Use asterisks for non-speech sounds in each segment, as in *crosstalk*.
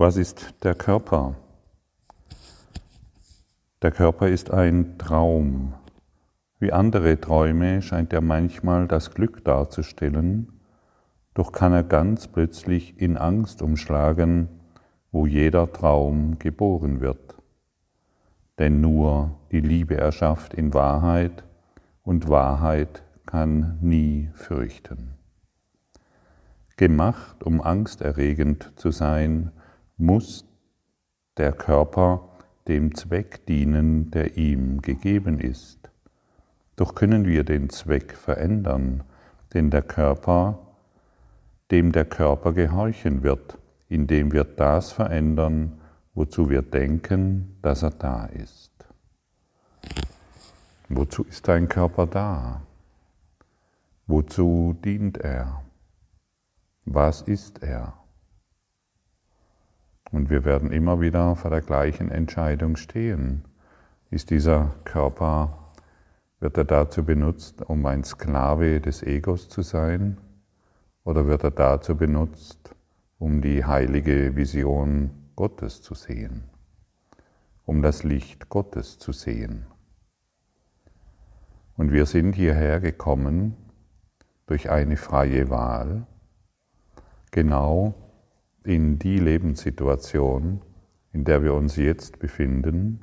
Was ist der Körper? Der Körper ist ein Traum. Wie andere Träume scheint er manchmal das Glück darzustellen, doch kann er ganz plötzlich in Angst umschlagen, wo jeder Traum geboren wird. Denn nur die Liebe erschafft in Wahrheit und Wahrheit kann nie fürchten. Gemacht, um angsterregend zu sein, muss der Körper dem Zweck dienen, der ihm gegeben ist. Doch können wir den Zweck verändern, denn der Körper, dem der Körper gehorchen wird, indem wir das verändern, wozu wir denken, dass er da ist. Wozu ist dein Körper da? Wozu dient er? Was ist er? Und wir werden immer wieder vor der gleichen Entscheidung stehen. Ist dieser Körper, wird er dazu benutzt, um ein Sklave des Egos zu sein? Oder wird er dazu benutzt, um die heilige Vision Gottes zu sehen? Um das Licht Gottes zu sehen? Und wir sind hierher gekommen durch eine freie Wahl, genau in die Lebenssituation, in der wir uns jetzt befinden,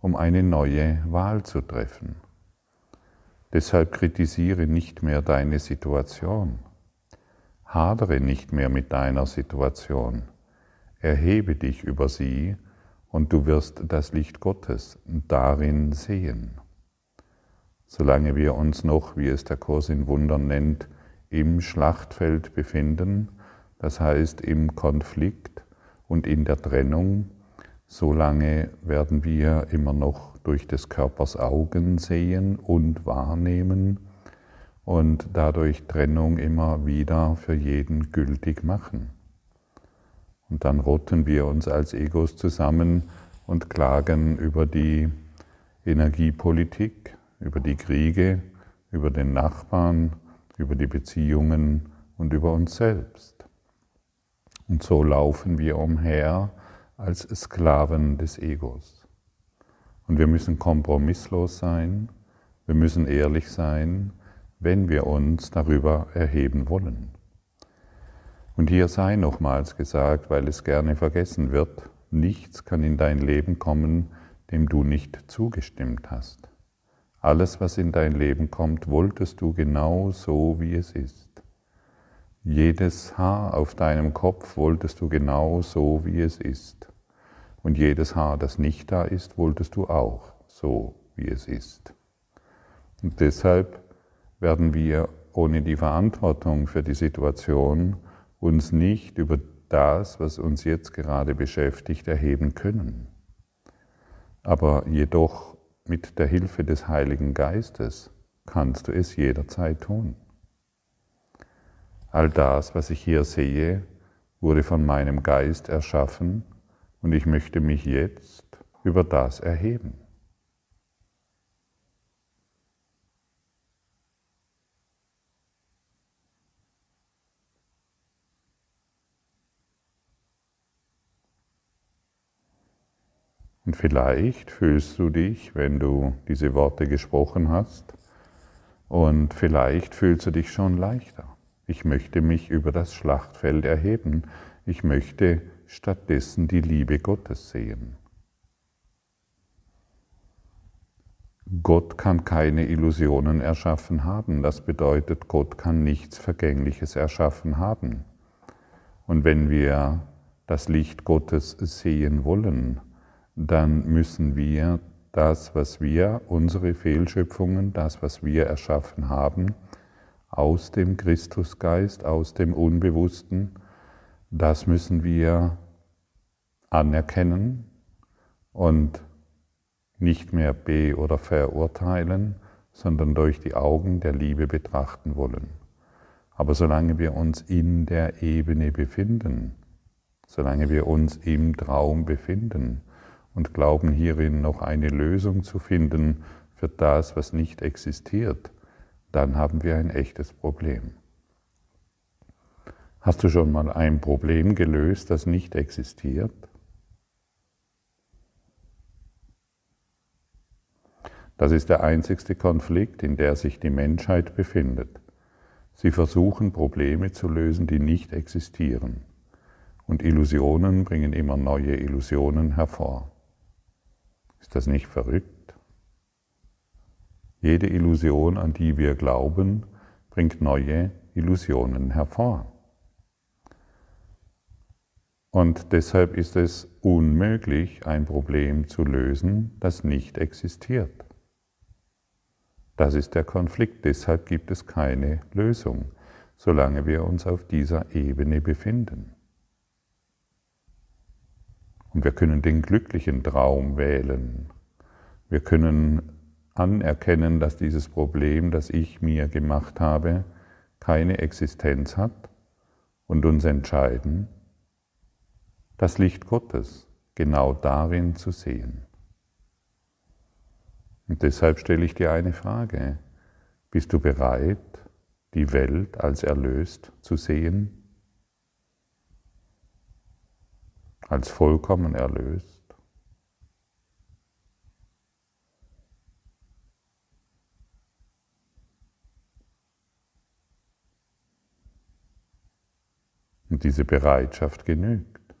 um eine neue Wahl zu treffen. Deshalb kritisiere nicht mehr deine Situation. Hadere nicht mehr mit deiner Situation. Erhebe dich über sie und du wirst das Licht Gottes darin sehen. Solange wir uns noch, wie es der Kurs in Wundern nennt, im Schlachtfeld befinden, das heißt im Konflikt und in der Trennung, solange werden wir immer noch durch des Körpers Augen sehen und wahrnehmen und dadurch Trennung immer wieder für jeden gültig machen. Und dann rotten wir uns als Egos zusammen und klagen über die Energiepolitik, über die Kriege, über den Nachbarn, über die Beziehungen und über uns selbst. Und so laufen wir umher als Sklaven des Egos. Und wir müssen kompromisslos sein, wir müssen ehrlich sein, wenn wir uns darüber erheben wollen. Und hier sei nochmals gesagt, weil es gerne vergessen wird, nichts kann in dein Leben kommen, dem du nicht zugestimmt hast. Alles, was in dein Leben kommt, wolltest du genau so, wie es ist. Jedes Haar auf deinem Kopf wolltest du genau so, wie es ist. Und jedes Haar, das nicht da ist, wolltest du auch so, wie es ist. Und deshalb werden wir ohne die Verantwortung für die Situation uns nicht über das, was uns jetzt gerade beschäftigt, erheben können. Aber jedoch mit der Hilfe des Heiligen Geistes kannst du es jederzeit tun. All das, was ich hier sehe, wurde von meinem Geist erschaffen und ich möchte mich jetzt über das erheben. Und vielleicht fühlst du dich, wenn du diese Worte gesprochen hast, und vielleicht fühlst du dich schon leichter. Ich möchte mich über das Schlachtfeld erheben. Ich möchte stattdessen die Liebe Gottes sehen. Gott kann keine Illusionen erschaffen haben. Das bedeutet, Gott kann nichts Vergängliches erschaffen haben. Und wenn wir das Licht Gottes sehen wollen, dann müssen wir das, was wir, unsere Fehlschöpfungen, das, was wir erschaffen haben, aus dem Christusgeist, aus dem Unbewussten, das müssen wir anerkennen und nicht mehr be- oder verurteilen, sondern durch die Augen der Liebe betrachten wollen. Aber solange wir uns in der Ebene befinden, solange wir uns im Traum befinden und glauben hierin noch eine Lösung zu finden für das, was nicht existiert, dann haben wir ein echtes Problem. Hast du schon mal ein Problem gelöst, das nicht existiert? Das ist der einzigste Konflikt, in der sich die Menschheit befindet. Sie versuchen Probleme zu lösen, die nicht existieren. Und Illusionen bringen immer neue Illusionen hervor. Ist das nicht verrückt? Jede Illusion, an die wir glauben, bringt neue Illusionen hervor. Und deshalb ist es unmöglich, ein Problem zu lösen, das nicht existiert. Das ist der Konflikt, deshalb gibt es keine Lösung, solange wir uns auf dieser Ebene befinden. Und wir können den glücklichen Traum wählen. Wir können anerkennen, dass dieses Problem, das ich mir gemacht habe, keine Existenz hat und uns entscheiden, das Licht Gottes genau darin zu sehen. Und deshalb stelle ich dir eine Frage. Bist du bereit, die Welt als erlöst zu sehen? Als vollkommen erlöst? Und diese Bereitschaft genügt.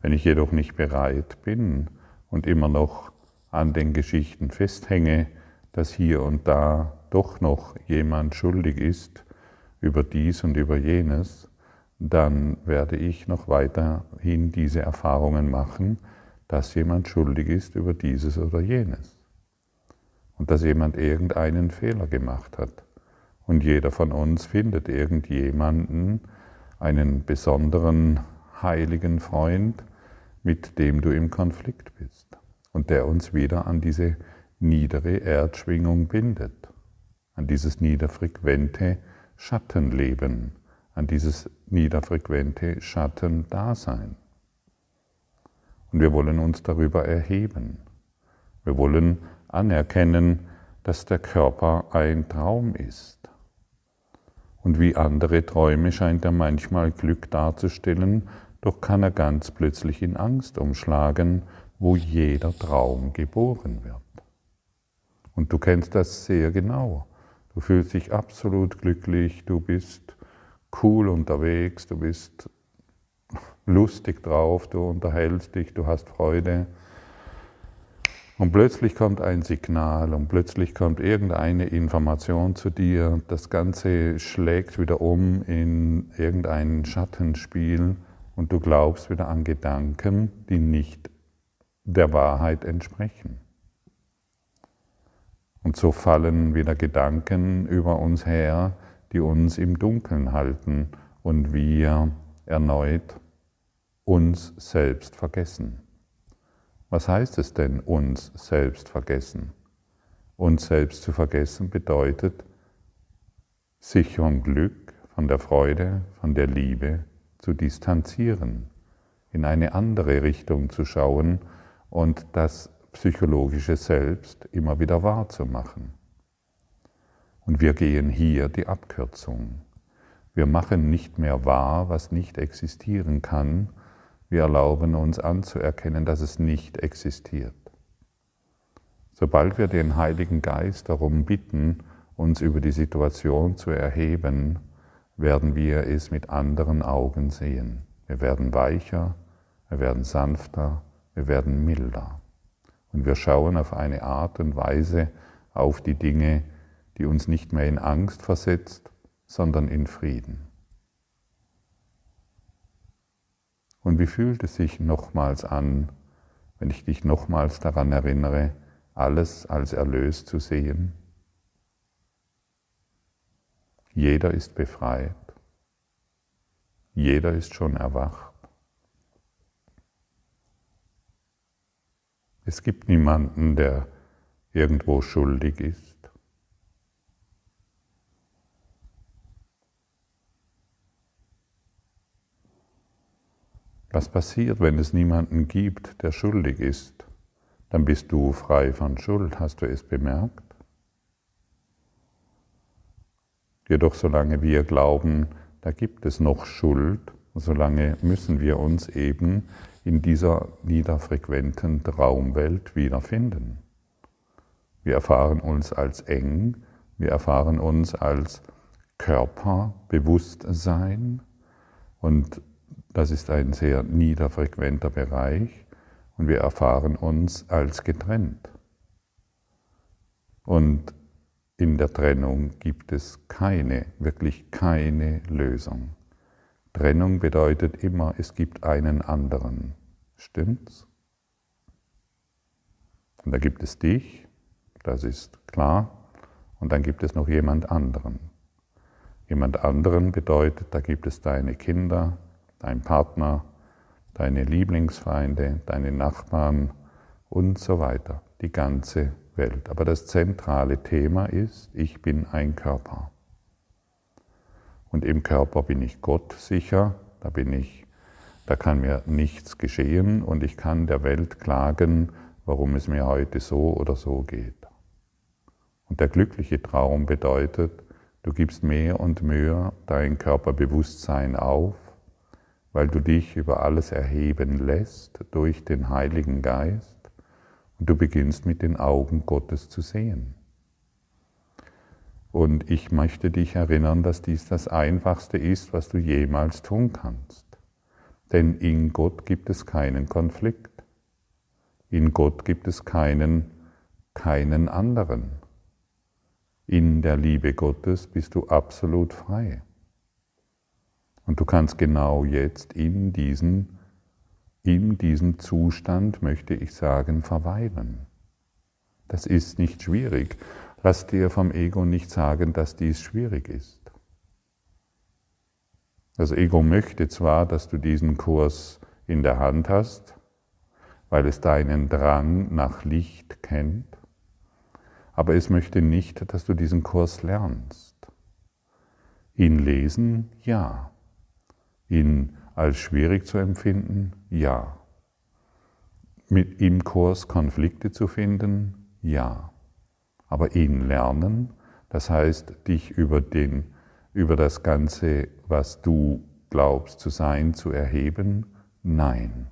Wenn ich jedoch nicht bereit bin und immer noch an den Geschichten festhänge, dass hier und da doch noch jemand schuldig ist über dies und über jenes, dann werde ich noch weiterhin diese Erfahrungen machen, dass jemand schuldig ist über dieses oder jenes und dass jemand irgendeinen Fehler gemacht hat. Und jeder von uns findet irgendjemanden, einen besonderen heiligen Freund, mit dem du im Konflikt bist und der uns wieder an diese niedere Erdschwingung bindet, an dieses niederfrequente Schattenleben, an dieses niederfrequente Schattendasein. Und wir wollen uns darüber erheben. Wir wollen anerkennen, dass der Körper ein Traum ist. Und wie andere Träume scheint er manchmal Glück darzustellen, doch kann er ganz plötzlich in Angst umschlagen wo jeder Traum geboren wird. Und du kennst das sehr genau. Du fühlst dich absolut glücklich, du bist cool unterwegs, du bist *laughs* lustig drauf, du unterhältst dich, du hast Freude. Und plötzlich kommt ein Signal und plötzlich kommt irgendeine Information zu dir. Das Ganze schlägt wieder um in irgendein Schattenspiel und du glaubst wieder an Gedanken, die nicht der Wahrheit entsprechen. Und so fallen wieder Gedanken über uns her, die uns im Dunkeln halten und wir erneut uns selbst vergessen. Was heißt es denn, uns selbst vergessen? Uns selbst zu vergessen bedeutet, sich vom Glück, von der Freude, von der Liebe zu distanzieren, in eine andere Richtung zu schauen und das psychologische Selbst immer wieder wahrzumachen. Und wir gehen hier die Abkürzung. Wir machen nicht mehr wahr, was nicht existieren kann. Wir erlauben uns anzuerkennen, dass es nicht existiert. Sobald wir den Heiligen Geist darum bitten, uns über die Situation zu erheben, werden wir es mit anderen Augen sehen. Wir werden weicher, wir werden sanfter, wir werden milder. Und wir schauen auf eine Art und Weise auf die Dinge, die uns nicht mehr in Angst versetzt, sondern in Frieden. Und wie fühlt es sich nochmals an, wenn ich dich nochmals daran erinnere, alles als erlöst zu sehen? Jeder ist befreit. Jeder ist schon erwacht. Es gibt niemanden, der irgendwo schuldig ist. Was passiert, wenn es niemanden gibt, der schuldig ist? Dann bist du frei von Schuld. Hast du es bemerkt? Jedoch solange wir glauben, da gibt es noch Schuld, solange müssen wir uns eben in dieser niederfrequenten Traumwelt wiederfinden. Wir erfahren uns als eng, wir erfahren uns als Körperbewusstsein und das ist ein sehr niederfrequenter Bereich und wir erfahren uns als getrennt. Und in der Trennung gibt es keine, wirklich keine Lösung. Trennung bedeutet immer, es gibt einen anderen. Stimmt's? Und da gibt es dich, das ist klar, und dann gibt es noch jemand anderen. Jemand anderen bedeutet, da gibt es deine Kinder, dein Partner, deine Lieblingsfeinde, deine Nachbarn und so weiter, die ganze Welt. Aber das zentrale Thema ist, ich bin ein Körper. Und im Körper bin ich Gott sicher, da bin ich, da kann mir nichts geschehen und ich kann der Welt klagen, warum es mir heute so oder so geht. Und der glückliche Traum bedeutet, du gibst mehr und mehr dein Körperbewusstsein auf, weil du dich über alles erheben lässt durch den Heiligen Geist und du beginnst mit den Augen Gottes zu sehen. Und ich möchte dich erinnern, dass dies das Einfachste ist, was du jemals tun kannst. Denn in Gott gibt es keinen Konflikt. In Gott gibt es keinen, keinen anderen. In der Liebe Gottes bist du absolut frei. Und du kannst genau jetzt in diesen, in diesem Zustand, möchte ich sagen, verweilen. Das ist nicht schwierig. Lass dir vom Ego nicht sagen, dass dies schwierig ist. Das Ego möchte zwar, dass du diesen Kurs in der Hand hast, weil es deinen Drang nach Licht kennt, aber es möchte nicht, dass du diesen Kurs lernst. Ihn lesen, ja. Ihn als schwierig zu empfinden, ja. Mit im Kurs Konflikte zu finden, ja. Aber ihn lernen, das heißt, dich über, den, über das Ganze, was du glaubst zu sein, zu erheben, nein.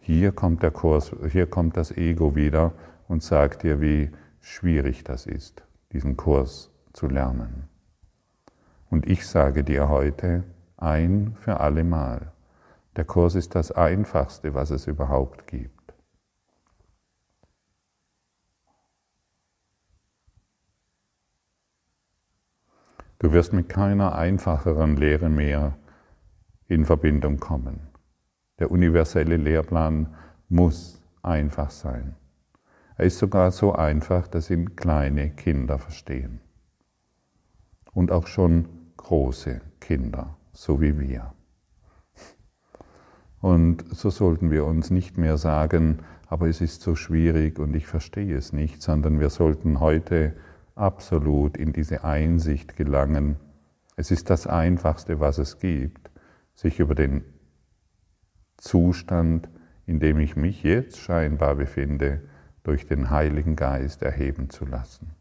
Hier kommt der Kurs, hier kommt das Ego wieder und sagt dir, wie schwierig das ist, diesen Kurs zu lernen. Und ich sage dir heute ein für alle Mal, der Kurs ist das Einfachste, was es überhaupt gibt. Du wirst mit keiner einfacheren Lehre mehr in Verbindung kommen. Der universelle Lehrplan muss einfach sein. Er ist sogar so einfach, dass ihn kleine Kinder verstehen. Und auch schon große Kinder, so wie wir. Und so sollten wir uns nicht mehr sagen, aber es ist so schwierig und ich verstehe es nicht, sondern wir sollten heute absolut in diese Einsicht gelangen. Es ist das Einfachste, was es gibt, sich über den Zustand, in dem ich mich jetzt scheinbar befinde, durch den Heiligen Geist erheben zu lassen.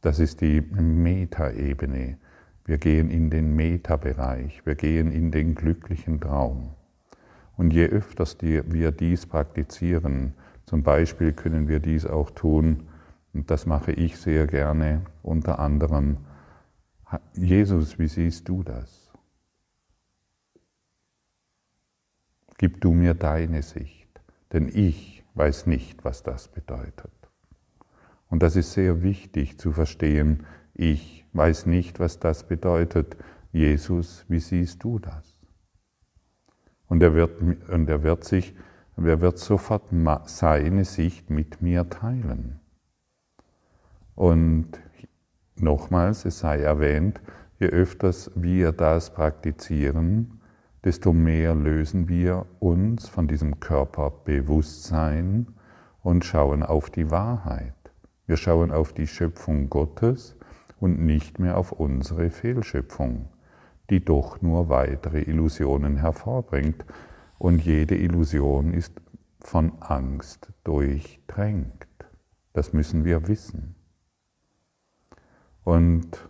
Das ist die Metaebene. Wir gehen in den Meta-Bereich, wir gehen in den glücklichen Traum. Und je öfters wir dies praktizieren, zum Beispiel können wir dies auch tun, und das mache ich sehr gerne, unter anderem, Jesus, wie siehst du das? Gib du mir deine Sicht denn ich weiß nicht, was das bedeutet. Und das ist sehr wichtig zu verstehen, ich weiß nicht, was das bedeutet. Jesus, wie siehst du das? Und er wird, und er wird sich, er wird sofort seine Sicht mit mir teilen. Und nochmals, es sei erwähnt, je öfters wir das praktizieren, desto mehr lösen wir uns von diesem Körperbewusstsein und schauen auf die Wahrheit. Wir schauen auf die Schöpfung Gottes und nicht mehr auf unsere Fehlschöpfung, die doch nur weitere Illusionen hervorbringt. Und jede Illusion ist von Angst durchdrängt. Das müssen wir wissen. Und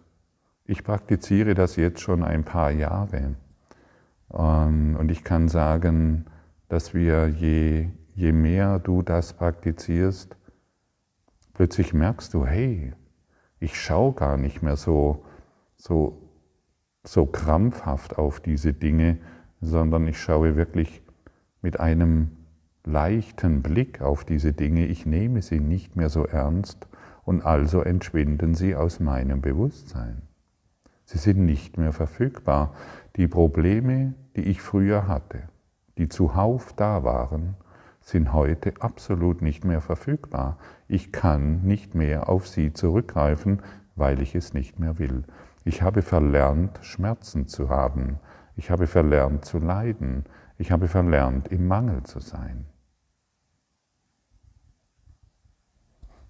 ich praktiziere das jetzt schon ein paar Jahre. Ähm, und ich kann sagen, dass wir, je, je mehr du das praktizierst, plötzlich merkst du, hey, ich schaue gar nicht mehr so, so, so krampfhaft auf diese Dinge, sondern ich schaue wirklich mit einem leichten Blick auf diese Dinge. Ich nehme sie nicht mehr so ernst und also entschwinden sie aus meinem Bewusstsein. Sie sind nicht mehr verfügbar. Die Probleme, die ich früher hatte, die zuhauf da waren, sind heute absolut nicht mehr verfügbar. Ich kann nicht mehr auf sie zurückgreifen, weil ich es nicht mehr will. Ich habe verlernt, Schmerzen zu haben. Ich habe verlernt zu leiden. Ich habe verlernt, im Mangel zu sein.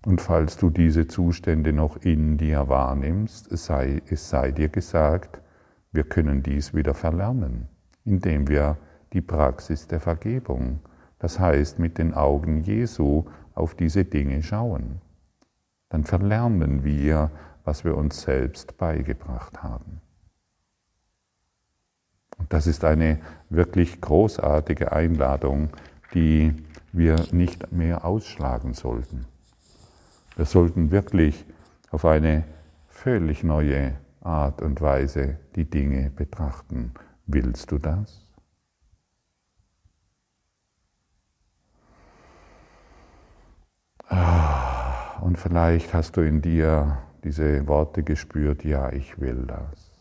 Und falls du diese Zustände noch in dir wahrnimmst, es sei, es sei dir gesagt, wir können dies wieder verlernen, indem wir die Praxis der Vergebung, das heißt mit den Augen Jesu auf diese Dinge schauen. Dann verlernen wir, was wir uns selbst beigebracht haben. Und das ist eine wirklich großartige Einladung, die wir nicht mehr ausschlagen sollten. Wir sollten wirklich auf eine völlig neue Art und Weise die Dinge betrachten. Willst du das? Und vielleicht hast du in dir diese Worte gespürt, ja, ich will das.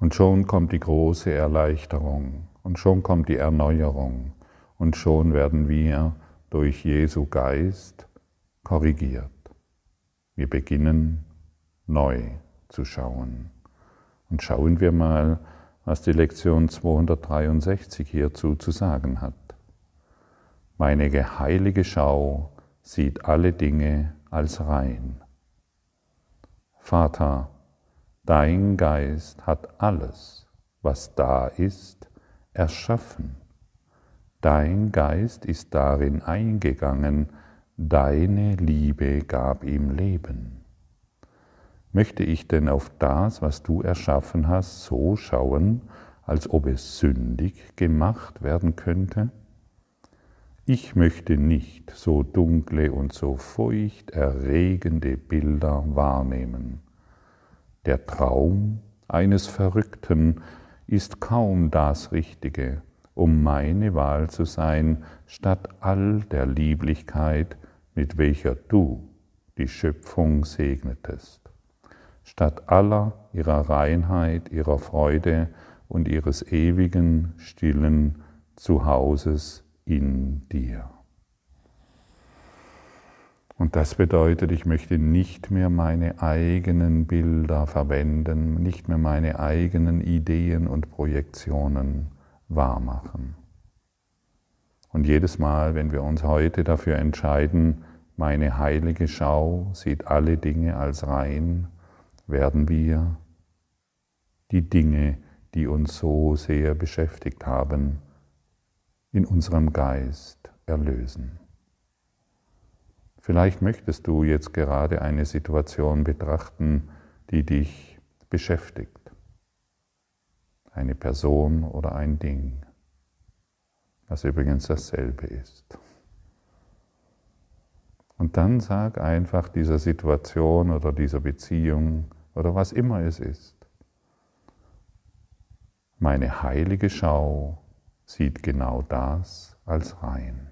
Und schon kommt die große Erleichterung und schon kommt die Erneuerung und schon werden wir durch Jesu Geist korrigiert. Wir beginnen neu zu schauen. Und schauen wir mal, was die Lektion 263 hierzu zu sagen hat. Meine heilige Schau sieht alle Dinge als rein. Vater, dein Geist hat alles, was da ist, erschaffen. Dein Geist ist darin eingegangen, deine Liebe gab ihm Leben. Möchte ich denn auf das, was du erschaffen hast, so schauen, als ob es sündig gemacht werden könnte? Ich möchte nicht so dunkle und so feucht erregende Bilder wahrnehmen. Der Traum eines Verrückten ist kaum das Richtige, um meine Wahl zu sein, statt all der Lieblichkeit, mit welcher du die Schöpfung segnetest, statt aller ihrer Reinheit, ihrer Freude und ihres ewigen, stillen Zuhauses in dir. Und das bedeutet, ich möchte nicht mehr meine eigenen Bilder verwenden, nicht mehr meine eigenen Ideen und Projektionen wahrmachen. Und jedes Mal, wenn wir uns heute dafür entscheiden, meine heilige Schau sieht alle Dinge als rein, werden wir die Dinge, die uns so sehr beschäftigt haben, in unserem Geist erlösen. Vielleicht möchtest du jetzt gerade eine Situation betrachten, die dich beschäftigt. Eine Person oder ein Ding, was übrigens dasselbe ist. Und dann sag einfach dieser Situation oder dieser Beziehung oder was immer es ist, meine heilige Schau sieht genau das als rein.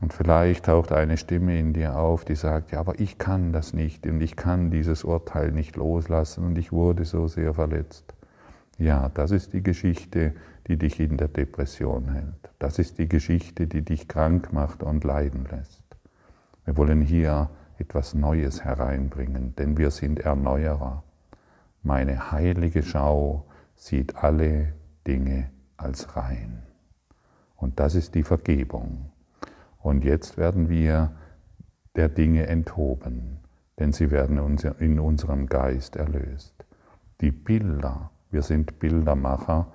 Und vielleicht taucht eine Stimme in dir auf, die sagt, ja, aber ich kann das nicht und ich kann dieses Urteil nicht loslassen und ich wurde so sehr verletzt. Ja, das ist die Geschichte, die dich in der Depression hält. Das ist die Geschichte, die dich krank macht und leiden lässt. Wir wollen hier etwas Neues hereinbringen, denn wir sind Erneuerer. Meine heilige Schau sieht alle Dinge als rein. Und das ist die Vergebung. Und jetzt werden wir der Dinge enthoben, denn sie werden in unserem Geist erlöst. Die Bilder, wir sind Bildermacher,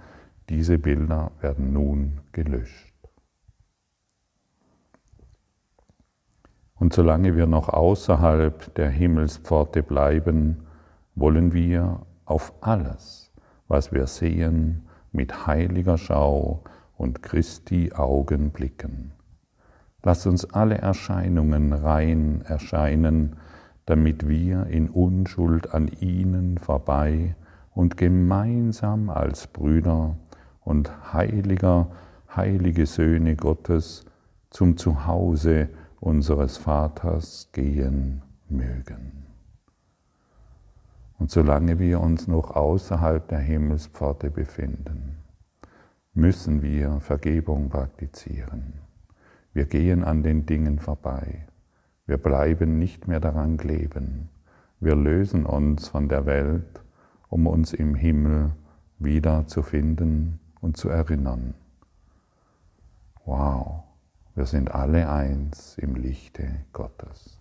Diese Bilder werden nun gelöscht. Und solange wir noch außerhalb der Himmelspforte bleiben, wollen wir auf alles, was wir sehen, mit heiliger Schau und Christi Augen blicken. Lass uns alle Erscheinungen rein erscheinen, damit wir in Unschuld an ihnen vorbei und gemeinsam als Brüder und heiliger, heilige Söhne Gottes zum Zuhause unseres Vaters gehen mögen. Und solange wir uns noch außerhalb der Himmelspforte befinden, müssen wir Vergebung praktizieren. Wir gehen an den Dingen vorbei. Wir bleiben nicht mehr daran kleben. Wir lösen uns von der Welt, um uns im Himmel wieder zu finden und zu erinnern. Wow, wir sind alle eins im Lichte Gottes.